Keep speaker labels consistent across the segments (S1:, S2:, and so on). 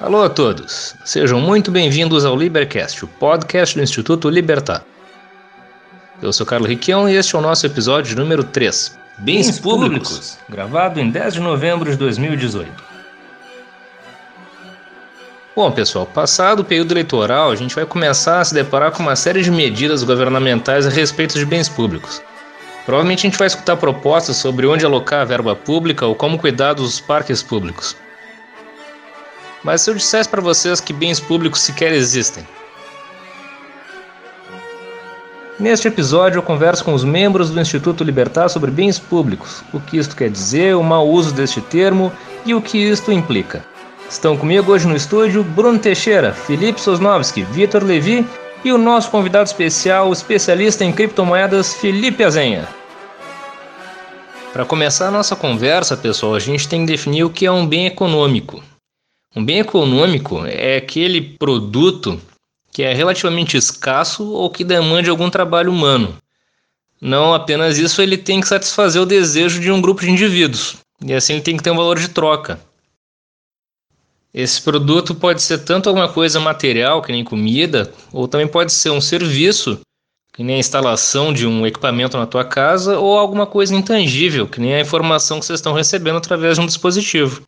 S1: Alô a todos, sejam muito bem-vindos ao Libercast, o podcast do Instituto Libertar. Eu sou Carlos Riquião e este é o nosso episódio número 3, Bens, Bens públicos, públicos, gravado em 10 de novembro de 2018. Bom, pessoal, passado o período eleitoral, a gente vai começar a se deparar com uma série de medidas governamentais a respeito de bens públicos. Provavelmente a gente vai escutar propostas sobre onde alocar a verba pública ou como cuidar dos parques públicos. Mas se eu dissesse para vocês que bens públicos sequer existem? Neste episódio eu converso com os membros do Instituto Libertar sobre bens públicos, o que isto quer dizer, o mau uso deste termo e o que isto implica. Estão comigo hoje no estúdio Bruno Teixeira, Felipe Sosnovski, Vitor Levi e o nosso convidado especial, o especialista em criptomoedas, Felipe Azenha. Para começar a nossa conversa, pessoal, a gente tem que definir o que é um bem econômico. Um bem econômico é aquele produto que é relativamente escasso ou que demande algum trabalho humano. Não apenas isso, ele tem que satisfazer o desejo de um grupo de indivíduos. E assim ele tem que ter um valor de troca. Esse produto pode ser tanto alguma coisa material, que nem comida, ou também pode ser um serviço, que nem a instalação de um equipamento na tua casa, ou alguma coisa intangível, que nem a informação que vocês estão recebendo através de um dispositivo.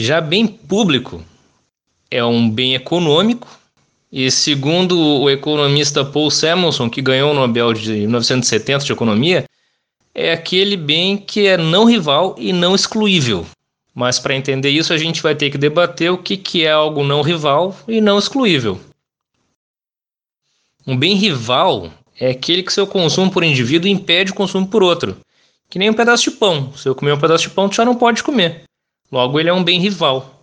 S1: Já bem público é um bem econômico, e segundo o economista Paul Samuelson, que ganhou o Nobel de 1970 de Economia, é aquele bem que é não rival e não excluível. Mas para entender isso, a gente vai ter que debater o que, que é algo não rival e não excluível. Um bem rival é aquele que seu consumo por indivíduo impede o consumo por outro. Que nem um pedaço de pão. Se eu comer um pedaço de pão, tu já não pode comer. Logo, ele é um bem rival.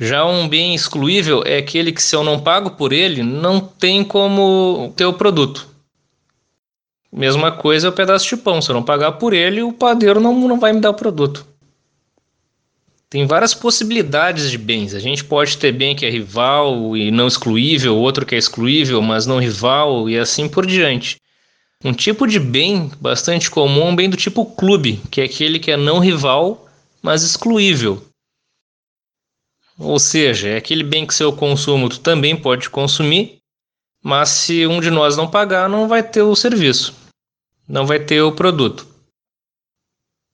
S1: Já um bem excluível é aquele que, se eu não pago por ele, não tem como ter o produto. Mesma coisa é o pedaço de pão. Se eu não pagar por ele, o padeiro não, não vai me dar o produto. Tem várias possibilidades de bens. A gente pode ter bem que é rival e não excluível, outro que é excluível, mas não rival, e assim por diante. Um tipo de bem bastante comum é um bem do tipo clube, que é aquele que é não rival, mas excluível. Ou seja, é aquele bem que seu consumo tu também pode consumir, mas se um de nós não pagar, não vai ter o serviço, não vai ter o produto.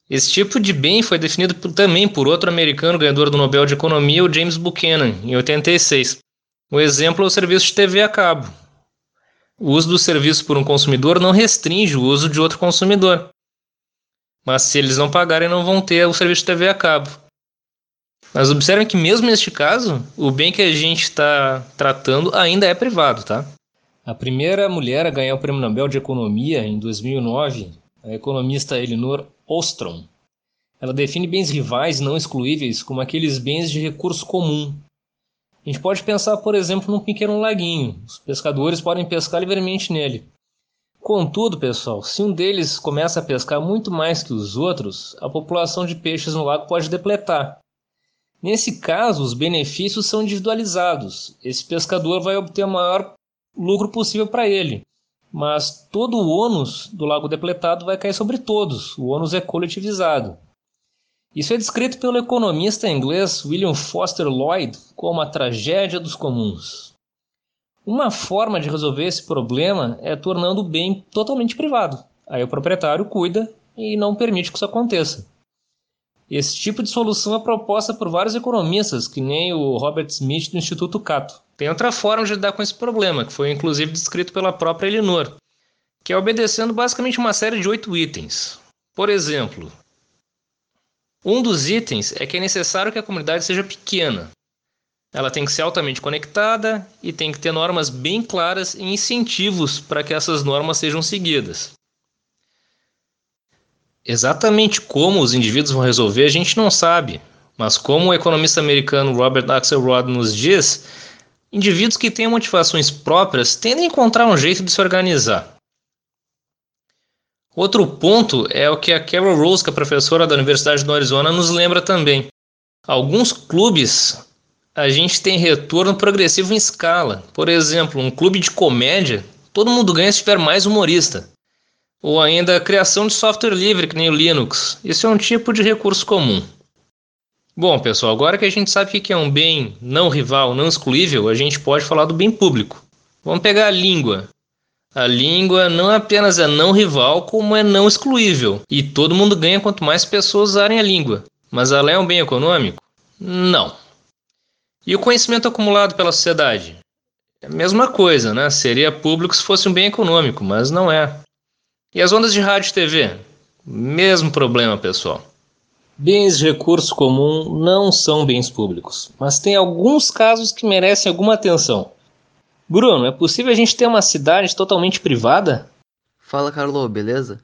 S1: Esse tipo de bem foi definido também por outro americano ganhador do Nobel de Economia, o James Buchanan, em 86. O exemplo é o serviço de TV a cabo. O uso do serviço por um consumidor não restringe o uso de outro consumidor. Mas se eles não pagarem, não vão ter o serviço de TV a cabo. Mas observem que mesmo neste caso, o bem que a gente está tratando ainda é privado, tá? A primeira mulher a ganhar o Prêmio Nobel de Economia em 2009, a economista Elinor Ostrom. Ela define bens rivais não excluíveis como aqueles bens de recurso comum. A gente pode pensar, por exemplo, num pequeno laguinho. Os pescadores podem pescar livremente nele. Contudo, pessoal, se um deles começa a pescar muito mais que os outros, a população de peixes no lago pode depletar. Nesse caso, os benefícios são individualizados. Esse pescador vai obter o maior lucro possível para ele mas todo o ônus do lago depletado vai cair sobre todos. O ônus é coletivizado. Isso é descrito pelo economista inglês William Foster Lloyd como a tragédia dos comuns. Uma forma de resolver esse problema é tornando o bem totalmente privado. Aí o proprietário cuida e não permite que isso aconteça. Esse tipo de solução é proposta por vários economistas, que nem o Robert Smith do Instituto Cato. Tem outra forma de lidar com esse problema, que foi inclusive descrito pela própria Elinor, que é obedecendo basicamente uma série de oito itens. Por exemplo, um dos itens é que é necessário que a comunidade seja pequena. Ela tem que ser altamente conectada e tem que ter normas bem claras e incentivos para que essas normas sejam seguidas. Exatamente como os indivíduos vão resolver, a gente não sabe. Mas como o economista americano Robert Axelrod nos diz, indivíduos que têm motivações próprias tendem a encontrar um jeito de se organizar. Outro ponto é o que a Carol Rose, que é professora da Universidade do Arizona, nos lembra também. Alguns clubes a gente tem retorno progressivo em escala. Por exemplo, um clube de comédia, todo mundo ganha se tiver mais humorista. Ou ainda a criação de software livre, que nem o Linux. Isso é um tipo de recurso comum. Bom, pessoal, agora que a gente sabe o que é um bem não rival, não excluível, a gente pode falar do bem público. Vamos pegar a língua. A língua não apenas é não rival, como é não excluível. E todo mundo ganha quanto mais pessoas usarem a língua. Mas ela é um bem econômico? Não. E o conhecimento acumulado pela sociedade? É a mesma coisa, né? Seria público se fosse um bem econômico, mas não é. E as ondas de rádio e TV? Mesmo problema, pessoal. Bens de recurso comum não são bens públicos, mas tem alguns casos que merecem alguma atenção. Bruno, é possível a gente ter uma cidade totalmente privada?
S2: Fala, Carlo, beleza?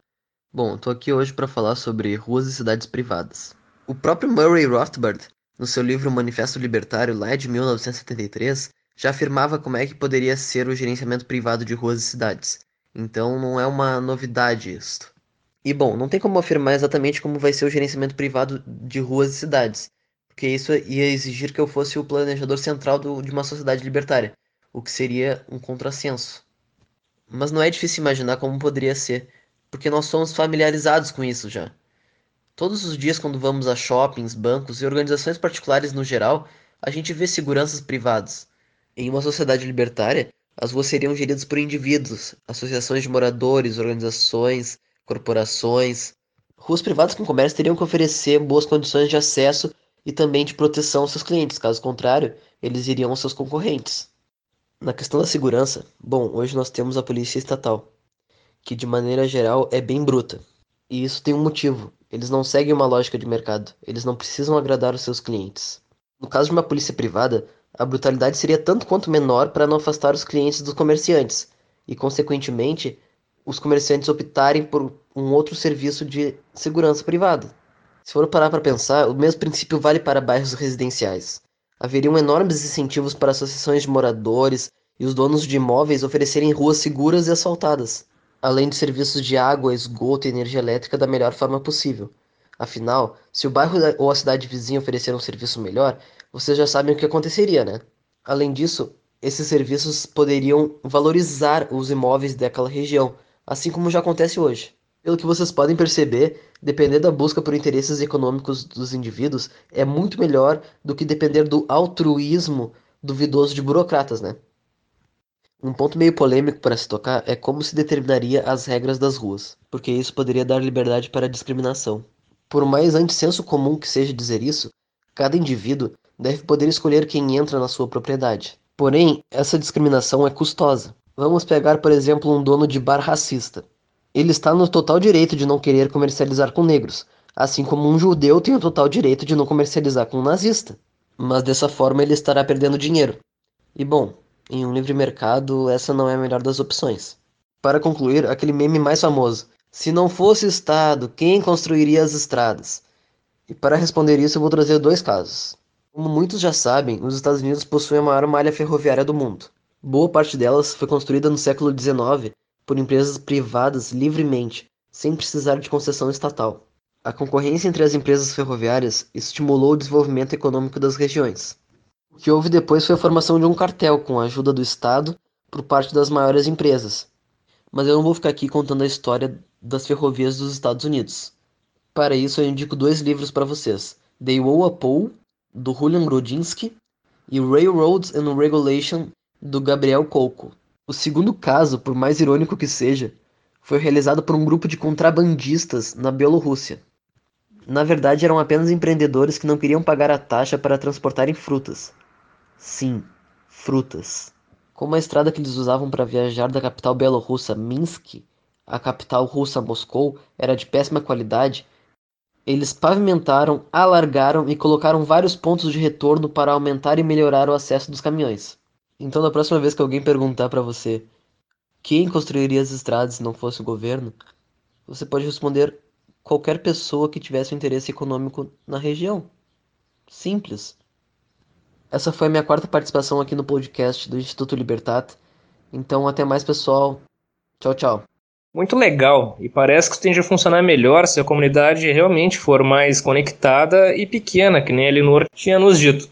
S2: Bom, tô aqui hoje para falar sobre ruas e cidades privadas. O próprio Murray Rothbard, no seu livro Manifesto Libertário, lá de 1973, já afirmava como é que poderia ser o gerenciamento privado de ruas e cidades. Então não é uma novidade isto. E bom, não tem como afirmar exatamente como vai ser o gerenciamento privado de ruas e cidades, porque isso ia exigir que eu fosse o planejador central do, de uma sociedade libertária, o que seria um contrassenso. Mas não é difícil imaginar como poderia ser, porque nós somos familiarizados com isso já. Todos os dias, quando vamos a shoppings, bancos e organizações particulares no geral, a gente vê seguranças privadas. Em uma sociedade libertária, as ruas seriam geridas por indivíduos, associações de moradores, organizações, corporações. Ruas privadas com comércio teriam que oferecer boas condições de acesso e também de proteção aos seus clientes, caso contrário, eles iriam aos seus concorrentes. Na questão da segurança, bom, hoje nós temos a polícia estatal, que de maneira geral é bem bruta. E isso tem um motivo. Eles não seguem uma lógica de mercado, eles não precisam agradar os seus clientes. No caso de uma polícia privada, a brutalidade seria tanto quanto menor para não afastar os clientes dos comerciantes, e consequentemente os comerciantes optarem por um outro serviço de segurança privada. Se for parar para pensar, o mesmo princípio vale para bairros residenciais. Haveriam enormes incentivos para associações de moradores e os donos de imóveis oferecerem ruas seguras e asfaltadas, além de serviços de água, esgoto e energia elétrica da melhor forma possível. Afinal, se o bairro ou a cidade vizinha oferecer um serviço melhor, vocês já sabem o que aconteceria, né? Além disso, esses serviços poderiam valorizar os imóveis daquela região, assim como já acontece hoje. Pelo que vocês podem perceber, depender da busca por interesses econômicos dos indivíduos é muito melhor do que depender do altruísmo duvidoso de burocratas, né? Um ponto meio polêmico para se tocar é como se determinaria as regras das ruas, porque isso poderia dar liberdade para discriminação. Por mais antissenso comum que seja dizer isso, cada indivíduo deve poder escolher quem entra na sua propriedade. Porém, essa discriminação é custosa. Vamos pegar, por exemplo, um dono de bar racista. Ele está no total direito de não querer comercializar com negros, assim como um judeu tem o total direito de não comercializar com um nazista. Mas dessa forma ele estará perdendo dinheiro. E bom, em um livre mercado, essa não é a melhor das opções. Para concluir, aquele meme mais famoso: Se não fosse o Estado, quem construiria as estradas? E para responder isso, eu vou trazer dois casos. Como muitos já sabem, os Estados Unidos possuem a maior malha ferroviária do mundo. Boa parte delas foi construída no século XIX por empresas privadas livremente, sem precisar de concessão estatal. A concorrência entre as empresas ferroviárias estimulou o desenvolvimento econômico das regiões. O que houve depois foi a formação de um cartel com a ajuda do Estado por parte das maiores empresas. Mas eu não vou ficar aqui contando a história das ferrovias dos Estados Unidos. Para isso, eu indico dois livros para vocês: The Pole, do Julian Grodzinski, e Railroads and Regulation, do Gabriel Coco. O segundo caso, por mais irônico que seja, foi realizado por um grupo de contrabandistas na Bielorrússia. Na verdade, eram apenas empreendedores que não queriam pagar a taxa para transportarem frutas. Sim, frutas. Como a estrada que eles usavam para viajar da capital bielorrussa Minsk à capital russa Moscou era de péssima qualidade, eles pavimentaram, alargaram e colocaram vários pontos de retorno para aumentar e melhorar o acesso dos caminhões. Então, na próxima vez que alguém perguntar para você quem construiria as estradas se não fosse o governo, você pode responder qualquer pessoa que tivesse um interesse econômico na região. Simples. Essa foi a minha quarta participação aqui no podcast do Instituto Libertat. Então, até mais, pessoal. Tchau, tchau.
S1: Muito legal, e parece que tende a funcionar melhor se a comunidade realmente for mais conectada e pequena, que nem a Elinor tinha nos dito.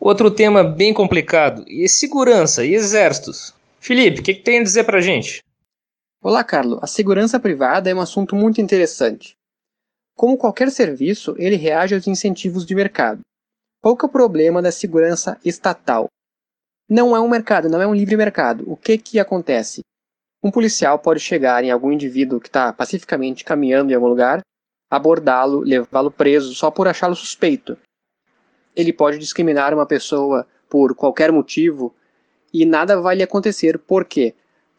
S1: Outro tema bem complicado, e segurança e exércitos. Felipe, o que, que tem a dizer pra gente?
S3: Olá, Carlos. A segurança privada é um assunto muito interessante. Como qualquer serviço, ele reage aos incentivos de mercado. Qual é o problema da segurança estatal? Não é um mercado, não é um livre mercado. O que que acontece? Um policial pode chegar em algum indivíduo que está pacificamente caminhando em algum lugar, abordá-lo, levá-lo preso só por achá-lo suspeito. Ele pode discriminar uma pessoa por qualquer motivo e nada vai lhe acontecer. Por quê?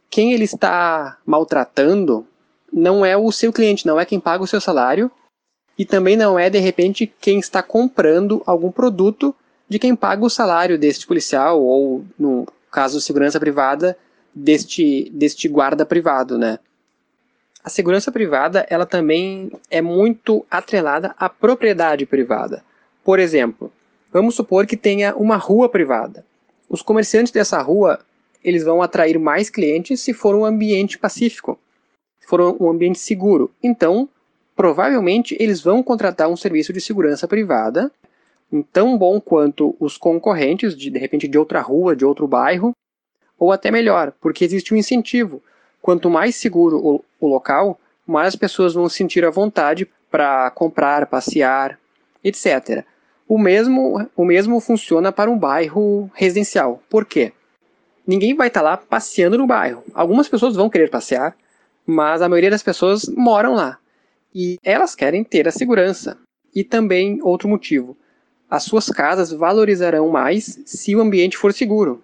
S3: Quem ele está maltratando não é o seu cliente, não é quem paga o seu salário e também não é de repente quem está comprando algum produto de quem paga o salário deste policial ou no caso segurança privada deste, deste guarda privado, né? A segurança privada, ela também é muito atrelada à propriedade privada. Por exemplo, vamos supor que tenha uma rua privada. Os comerciantes dessa rua, eles vão atrair mais clientes se for um ambiente pacífico, se for um ambiente seguro. Então, provavelmente eles vão contratar um serviço de segurança privada, tão bom quanto os concorrentes, de, de repente de outra rua, de outro bairro, ou até melhor, porque existe um incentivo. Quanto mais seguro o, o local, mais as pessoas vão sentir a vontade para comprar, passear, etc. O mesmo, o mesmo funciona para um bairro residencial. Por quê? Ninguém vai estar tá lá passeando no bairro. Algumas pessoas vão querer passear, mas a maioria das pessoas moram lá. E elas querem ter a segurança. E também outro motivo: as suas casas valorizarão mais se o ambiente for seguro.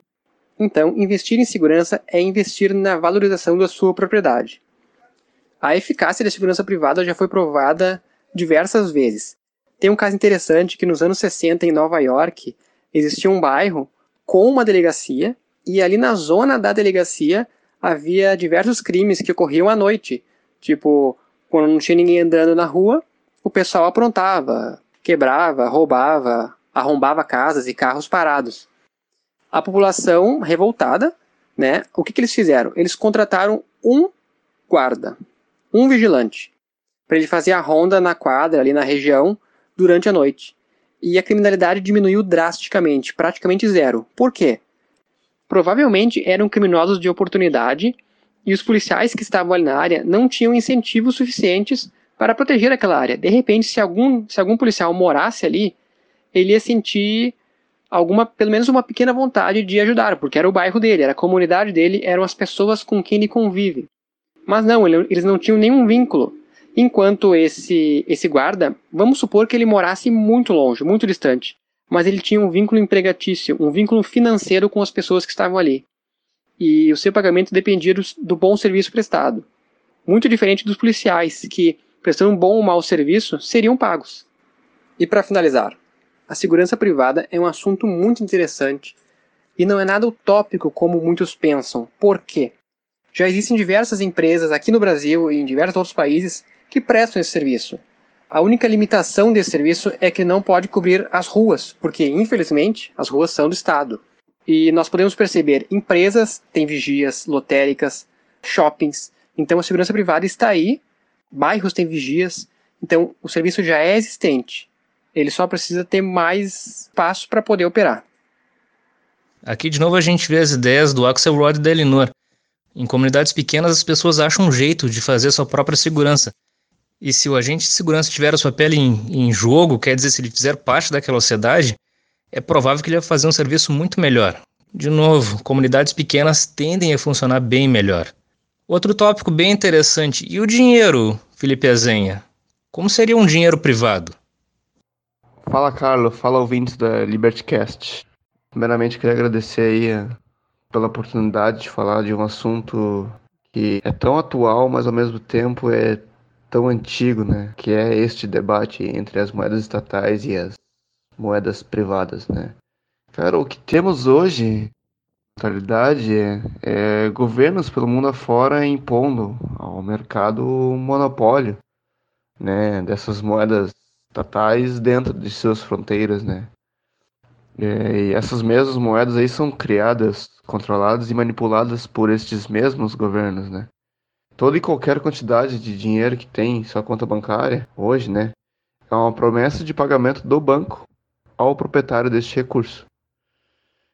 S3: Então, investir em segurança é investir na valorização da sua propriedade. A eficácia da segurança privada já foi provada diversas vezes. Tem um caso interessante que nos anos 60 em Nova York existia um bairro com uma delegacia e ali na zona da delegacia havia diversos crimes que ocorriam à noite. Tipo, quando não tinha ninguém andando na rua, o pessoal aprontava, quebrava, roubava, arrombava casas e carros parados a população revoltada, né? O que, que eles fizeram? Eles contrataram um guarda, um vigilante, para ele fazer a ronda na quadra, ali na região, durante a noite. E a criminalidade diminuiu drasticamente, praticamente zero. Por quê? Provavelmente eram criminosos de oportunidade e os policiais que estavam ali na área não tinham incentivos suficientes para proteger aquela área. De repente, se algum, se algum policial morasse ali, ele ia sentir alguma, pelo menos uma pequena vontade de ajudar, porque era o bairro dele, era a comunidade dele, eram as pessoas com quem ele convive. Mas não, eles não tinham nenhum vínculo. Enquanto esse, esse guarda, vamos supor que ele morasse muito longe, muito distante, mas ele tinha um vínculo empregatício, um vínculo financeiro com as pessoas que estavam ali. E o seu pagamento dependia do, do bom serviço prestado. Muito diferente dos policiais, que, prestando um bom ou mau serviço, seriam pagos. E para finalizar, a segurança privada é um assunto muito interessante e não é nada utópico como muitos pensam. Por quê? Já existem diversas empresas aqui no Brasil e em diversos outros países que prestam esse serviço. A única limitação desse serviço é que não pode cobrir as ruas, porque infelizmente as ruas são do Estado. E nós podemos perceber empresas têm vigias, lotéricas, shoppings. Então a segurança privada está aí, bairros têm vigias. Então o serviço já é existente. Ele só precisa ter mais espaço para poder operar.
S1: Aqui de novo a gente vê as ideias do Axelrod e da Elinor. Em comunidades pequenas as pessoas acham um jeito de fazer sua própria segurança. E se o agente de segurança tiver a sua pele em, em jogo, quer dizer, se ele fizer parte daquela sociedade, é provável que ele vai fazer um serviço muito melhor. De novo, comunidades pequenas tendem a funcionar bem melhor. Outro tópico bem interessante, e o dinheiro, Felipe Azenha? Como seria um dinheiro privado?
S4: Fala, Carlos. Fala, ouvintes da LibertyCast. Primeiramente, queria agradecer aí eh, pela oportunidade de falar de um assunto que é tão atual, mas ao mesmo tempo é tão antigo, né? Que é este debate entre as moedas estatais e as moedas privadas, né? Cara, o que temos hoje, na realidade, é, é governos pelo mundo afora impondo ao mercado o monopólio, né? Dessas moedas estatais dentro de suas fronteiras, né? É, e essas mesmas moedas aí são criadas, controladas e manipuladas por estes mesmos governos, né? Toda e qualquer quantidade de dinheiro que tem em sua conta bancária hoje, né, é uma promessa de pagamento do banco ao proprietário deste recurso.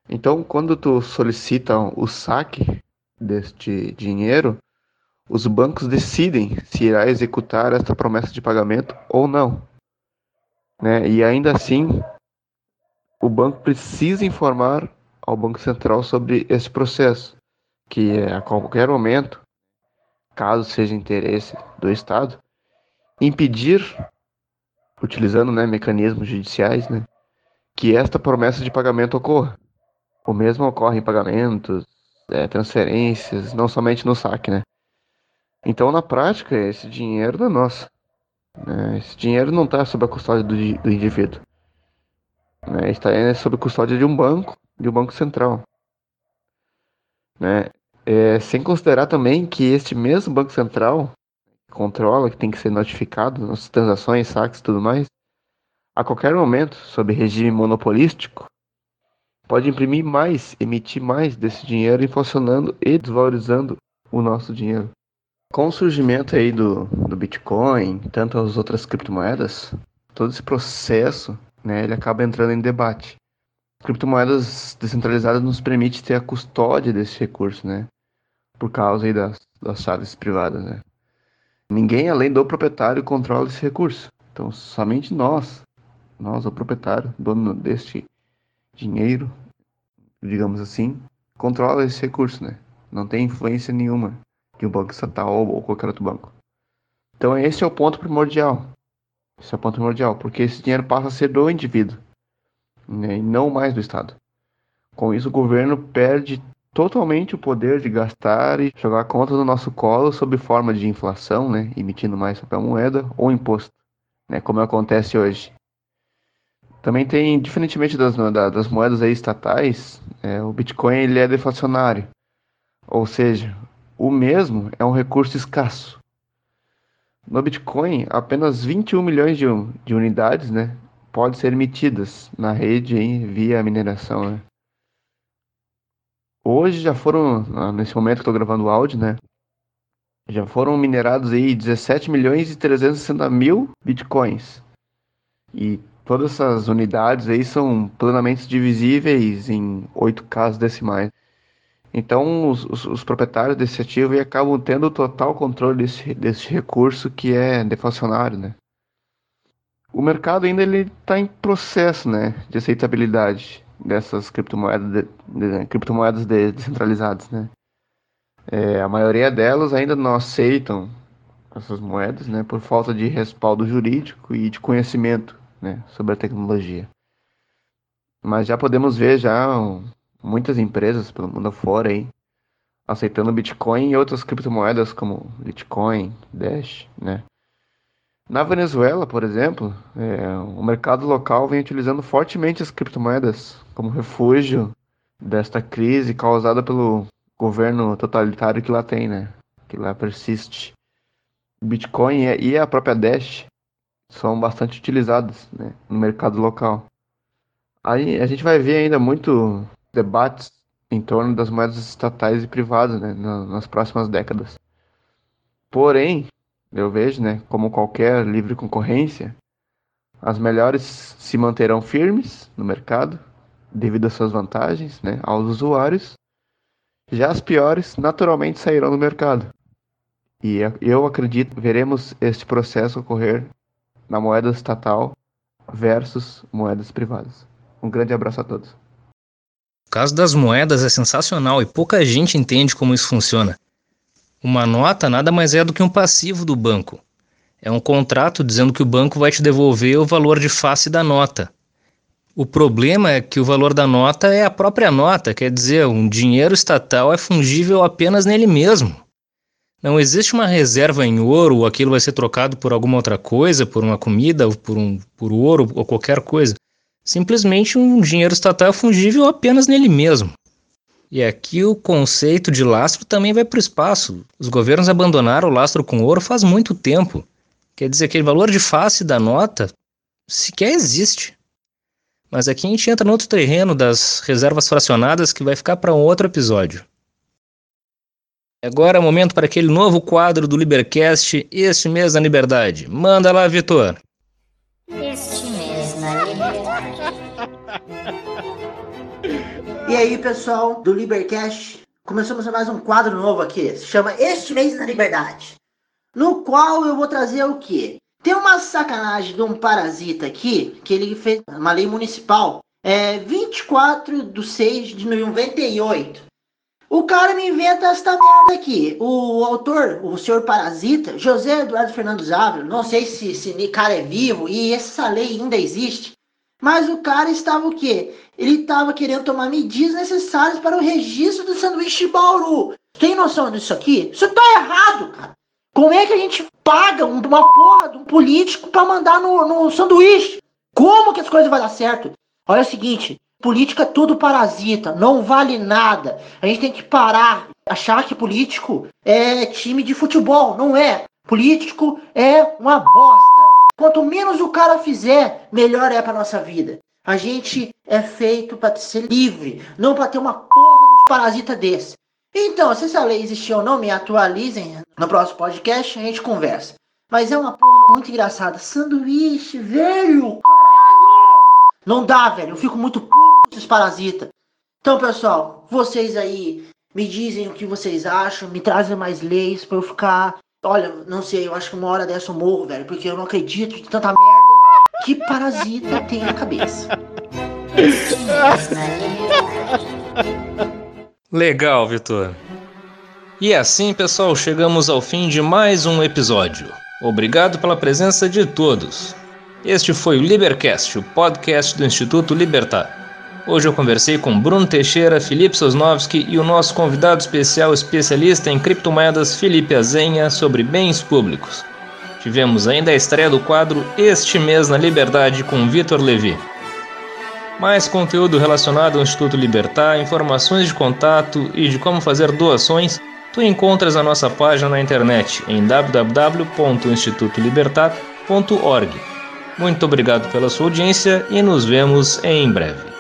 S4: Então, quando tu solicita o saque deste dinheiro, os bancos decidem se irá executar esta promessa de pagamento ou não. Né? E ainda assim, o banco precisa informar ao Banco Central sobre esse processo, que a qualquer momento, caso seja interesse do Estado, impedir, utilizando né, mecanismos judiciais, né, que esta promessa de pagamento ocorra. O mesmo ocorre em pagamentos, é, transferências, não somente no saque, né? Então, na prática, esse dinheiro não é nosso. Né? Esse dinheiro não está sob a custódia do, do indivíduo. Né? Está sob a custódia de um banco, de um banco central. Né? É, sem considerar também que este mesmo banco central que controla, que tem que ser notificado nas transações, saques e tudo mais, a qualquer momento, sob regime monopolístico, pode imprimir mais, emitir mais desse dinheiro, inflacionando e desvalorizando o nosso dinheiro. Com o surgimento aí do, do Bitcoin, tanto as outras criptomoedas, todo esse processo, né, ele acaba entrando em debate. Criptomoedas descentralizadas nos permite ter a custódia desse recurso, né, por causa aí das, das chaves privadas, né. Ninguém além do proprietário controla esse recurso. Então, somente nós, nós, o proprietário, dono deste dinheiro, digamos assim, controla esse recurso, né? Não tem influência nenhuma de um banco estatal ou qualquer outro banco. Então esse é o ponto primordial. Esse é o ponto primordial, porque esse dinheiro passa a ser do indivíduo, né, e não mais do Estado. Com isso, o governo perde totalmente o poder de gastar e jogar conta no nosso colo sob forma de inflação, né, emitindo mais papel moeda ou imposto, né, como acontece hoje. Também tem, diferentemente das, das moedas estatais, é, o Bitcoin ele é deflacionário. Ou seja, o mesmo é um recurso escasso. No Bitcoin, apenas 21 milhões de, de unidades né, podem ser emitidas na rede hein, via mineração. Né. Hoje já foram, nesse momento que estou gravando o áudio, né, já foram minerados aí 17 milhões e 360 mil bitcoins. E todas essas unidades aí são plenamente divisíveis em 8 casas decimais. Então, os, os, os, proprietários desse ativo acabam tendo total controle desse, desse recurso que é deflacionário, né? O mercado ainda está em processo, né, de aceitabilidade dessas criptomoedas, de, de, criptomoedas de, descentralizadas, né? É, a maioria delas ainda não aceitam essas moedas, né, por falta de respaldo jurídico e de conhecimento, né, sobre a tecnologia. Mas já podemos ver já muitas empresas pelo mundo afora aí aceitando Bitcoin e outras criptomoedas como Bitcoin, Dash, né? Na Venezuela, por exemplo, é, o mercado local vem utilizando fortemente as criptomoedas como refúgio desta crise causada pelo governo totalitário que lá tem, né? Que lá persiste. Bitcoin e a própria Dash são bastante utilizadas né, no mercado local. Aí a gente vai ver ainda muito debates em torno das moedas estatais e privadas né, nas próximas décadas. Porém, eu vejo, né, como qualquer livre concorrência, as melhores se manterão firmes no mercado devido às suas vantagens né, aos usuários. Já as piores naturalmente sairão do mercado. E eu acredito veremos este processo ocorrer na moeda estatal versus moedas privadas. Um grande abraço a todos.
S1: O caso das moedas é sensacional e pouca gente entende como isso funciona. Uma nota nada mais é do que um passivo do banco. É um contrato dizendo que o banco vai te devolver o valor de face da nota. O problema é que o valor da nota é a própria nota, quer dizer, um dinheiro estatal é fungível apenas nele mesmo. Não existe uma reserva em ouro, ou aquilo vai ser trocado por alguma outra coisa, por uma comida, por, um, por ouro ou qualquer coisa. Simplesmente um dinheiro estatal é fungível apenas nele mesmo. E aqui o conceito de lastro também vai para o espaço. Os governos abandonaram o lastro com ouro faz muito tempo. Quer dizer, aquele valor de face da nota sequer existe. Mas aqui a gente entra no outro terreno das reservas fracionadas que vai ficar para um outro episódio. Agora é o momento para aquele novo quadro do Libercast, Este Mês na Liberdade. Manda lá, Vitor!
S5: E aí, pessoal do Libercast, começamos mais um quadro novo aqui, se chama Este Mês na Liberdade, no qual eu vou trazer o quê? Tem uma sacanagem de um parasita aqui, que ele fez uma lei municipal, é 24 de 6 de 98. O cara me inventa esta merda aqui. O autor, o senhor Parasita, José Eduardo Fernandes Ávila, não sei se esse cara é vivo e essa lei ainda existe. Mas o cara estava o quê? Ele estava querendo tomar medidas necessárias para o registro do sanduíche Bauru. Tem noção disso aqui? Isso tá errado, cara. Como é que a gente paga uma porra de um político para mandar no, no sanduíche? Como que as coisas vão dar certo? Olha o seguinte, política é tudo parasita, não vale nada. A gente tem que parar, achar que político é time de futebol, não é. Político é uma bosta. Quanto menos o cara fizer, melhor é para nossa vida. A gente é feito para ser livre, não para ter uma porra dos parasitas desse. Então, se essa lei existir ou não, me atualizem no próximo podcast, a gente conversa. Mas é uma porra muito engraçada. Sanduíche, velho! Caralho! Não dá, velho. Eu fico muito puto com esses parasitas. Então, pessoal, vocês aí me dizem o que vocês acham, me trazem mais leis para eu ficar Olha, não sei, eu acho que uma hora dessa eu morro, velho, porque eu não acredito de tanta merda que parasita tem na cabeça.
S1: Legal, Vitor. E assim, pessoal, chegamos ao fim de mais um episódio. Obrigado pela presença de todos. Este foi o Libercast, o podcast do Instituto Libertar. Hoje eu conversei com Bruno Teixeira, Felipe Sosnovski e o nosso convidado especial especialista em criptomoedas Felipe Azenha sobre bens públicos. Tivemos ainda a estreia do quadro Este Mês na Liberdade com Vitor Levi. Mais conteúdo relacionado ao Instituto Libertar, informações de contato e de como fazer doações, tu encontras na nossa página na internet em www.institutolibertar.org. Muito obrigado pela sua audiência e nos vemos em breve.